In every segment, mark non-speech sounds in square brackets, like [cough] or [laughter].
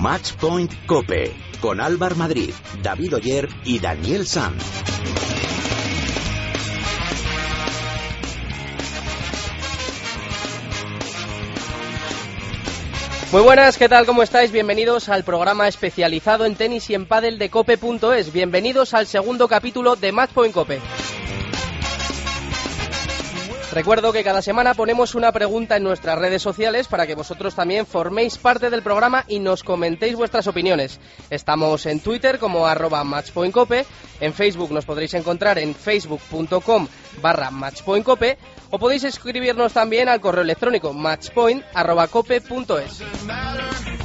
Matchpoint Cope con Álvar Madrid, David Oyer y Daniel Sanz. Muy buenas, ¿qué tal? ¿Cómo estáis? Bienvenidos al programa especializado en tenis y en pádel de cope.es. Bienvenidos al segundo capítulo de Matchpoint Cope. Recuerdo que cada semana ponemos una pregunta en nuestras redes sociales para que vosotros también forméis parte del programa y nos comentéis vuestras opiniones. Estamos en Twitter como arroba matchpointcope, en Facebook nos podréis encontrar en facebook.com barra matchpointcope o podéis escribirnos también al correo electrónico matchpoint.cope.es.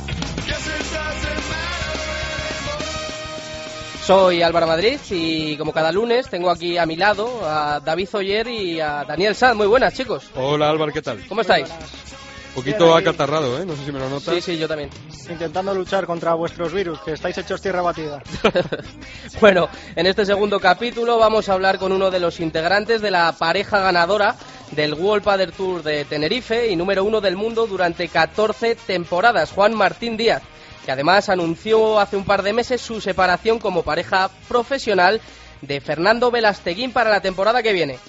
Soy Álvaro Madrid y como cada lunes tengo aquí a mi lado a David Oyer y a Daniel Sanz. Muy buenas, chicos. Hola Álvaro, ¿qué tal? ¿Cómo estáis? Un poquito acatarrado, ¿eh? No sé si me lo notas. Sí, sí, yo también. Intentando luchar contra vuestros virus, que estáis hechos tierra batida. [laughs] bueno, en este segundo capítulo vamos a hablar con uno de los integrantes de la pareja ganadora del World Padel Tour de Tenerife y número uno del mundo durante 14 temporadas, Juan Martín Díaz que además anunció hace un par de meses su separación como pareja profesional de Fernando Velasteguín para la temporada que viene.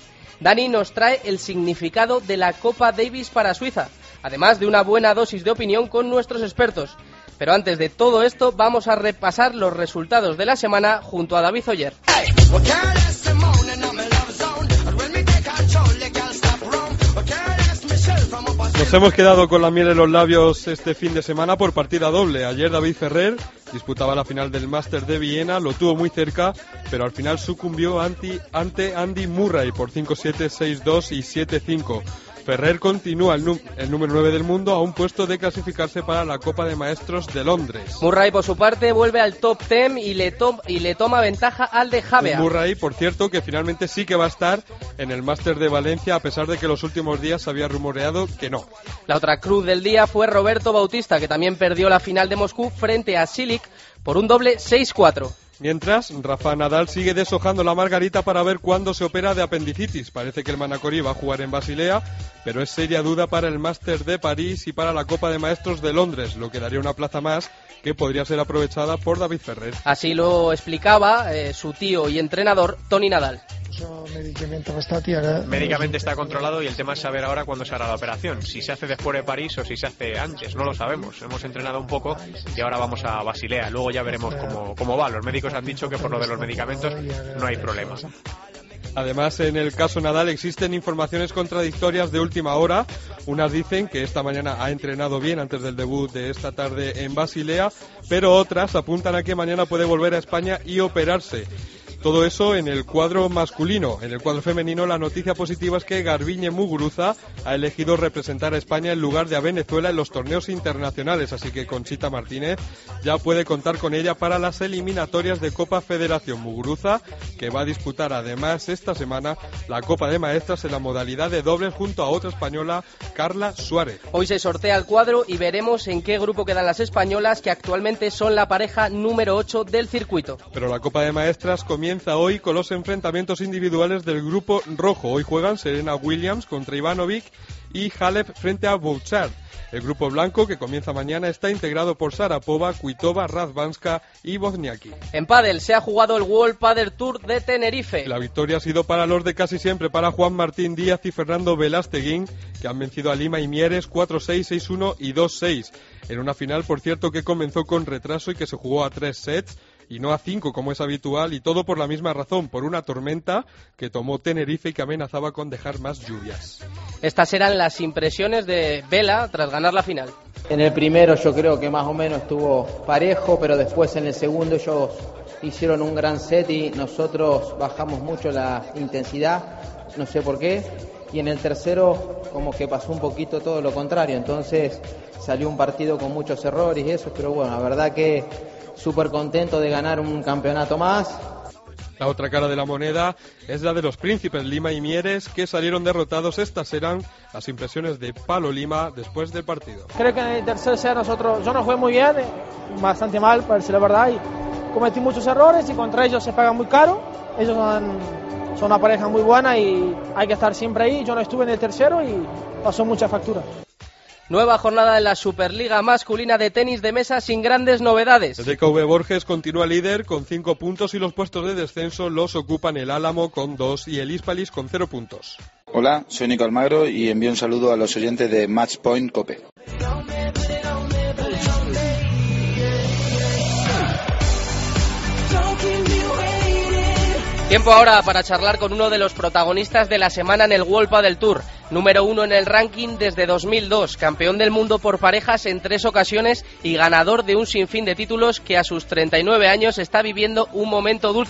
Dani nos trae el significado de la Copa Davis para Suiza, además de una buena dosis de opinión con nuestros expertos. Pero antes de todo esto, vamos a repasar los resultados de la semana junto a David Oyer. Nos hemos quedado con la miel en los labios este fin de semana por partida doble. Ayer David Ferrer disputaba la final del Master de Viena, lo tuvo muy cerca, pero al final sucumbió ante Andy Murray por 5-7, 6-2 y 7-5. Ferrer continúa el, número 9 del mundo a un puesto de clasificarse para la Copa de Maestros de Londres. Murray, por su parte, vuelve al top 10 y le, y le toma ventaja al de Javea. Murray, por cierto, que finalmente sí que va a estar en el Máster de Valencia, a pesar de que los últimos días se había rumoreado que no. La otra cruz del día fue Roberto Bautista, que también perdió la final de Moscú frente a Silic por un doble 6-4. Mientras, Rafa Nadal sigue deshojando la margarita para ver cuándo se opera de apendicitis. Parece que el Manacorí va a jugar en Basilea, pero es seria duda para el Máster de París y para la Copa de Maestros de Londres, lo que daría una plaza más que podría ser aprovechada por David Ferrer. Así lo explicaba eh, su tío y entrenador, Tony Nadal. Médicamente está controlado y el tema es saber ahora cuándo se hará la operación. Si se hace después de París o si se hace antes, no lo sabemos. Hemos entrenado un poco y ahora vamos a Basilea. Luego ya veremos cómo, cómo va. Los médicos han dicho que por lo de los medicamentos no hay problema. Además, en el caso Nadal existen informaciones contradictorias de última hora. Unas dicen que esta mañana ha entrenado bien antes del debut de esta tarde en Basilea, pero otras apuntan a que mañana puede volver a España y operarse. Todo eso en el cuadro masculino. En el cuadro femenino la noticia positiva es que Garbiñe Muguruza ha elegido representar a España en lugar de a Venezuela en los torneos internacionales, así que Conchita Martínez ya puede contar con ella para las eliminatorias de Copa Federación Muguruza, que va a disputar además esta semana la Copa de Maestras en la modalidad de dobles junto a otra española, Carla Suárez. Hoy se sortea el cuadro y veremos en qué grupo quedan las españolas que actualmente son la pareja número 8 del circuito. Pero la Copa de Maestras comienza comienza hoy con los enfrentamientos individuales del grupo rojo. Hoy juegan Serena Williams contra Ivanovic y Halep frente a Bouchard. El grupo blanco, que comienza mañana, está integrado por Sarapova, Kuitova, Razvanska y Wozniacki. En pádel se ha jugado el World Padel Tour de Tenerife. La victoria ha sido para los de casi siempre, para Juan Martín Díaz y Fernando Velasteguín, que han vencido a Lima y Mieres 4-6, 6-1 y 2-6. En una final, por cierto, que comenzó con retraso y que se jugó a tres sets y no a cinco como es habitual y todo por la misma razón, por una tormenta que tomó Tenerife y que amenazaba con dejar más lluvias. Estas eran las impresiones de Vela tras ganar la final. En el primero yo creo que más o menos estuvo parejo, pero después en el segundo ellos hicieron un gran set y nosotros bajamos mucho la intensidad, no sé por qué, y en el tercero como que pasó un poquito todo lo contrario, entonces salió un partido con muchos errores y eso, pero bueno, la verdad que súper contento de ganar un campeonato más. La otra cara de la moneda es la de los príncipes Lima y Mieres que salieron derrotados. Estas serán las impresiones de Palo Lima después del partido. Creo que en el tercer set nosotros, yo no jugué muy bien, eh, bastante mal, para decir la verdad, y cometí muchos errores y contra ellos se paga muy caro. Ellos son, son una pareja muy buena y hay que estar siempre ahí. Yo no estuve en el tercero y pasó mucha factura. Nueva jornada en la Superliga masculina de tenis de mesa sin grandes novedades. El DKV Borges continúa líder con 5 puntos y los puestos de descenso los ocupan el Álamo con 2 y el Hispalis con 0 puntos. Hola, soy Nico Almagro y envío un saludo a los oyentes de Matchpoint Cope. Tiempo ahora para charlar con uno de los protagonistas de la semana en el World del Tour. Número uno en el ranking desde 2002, campeón del mundo por parejas en tres ocasiones y ganador de un sinfín de títulos que a sus 39 años está viviendo un momento dulce.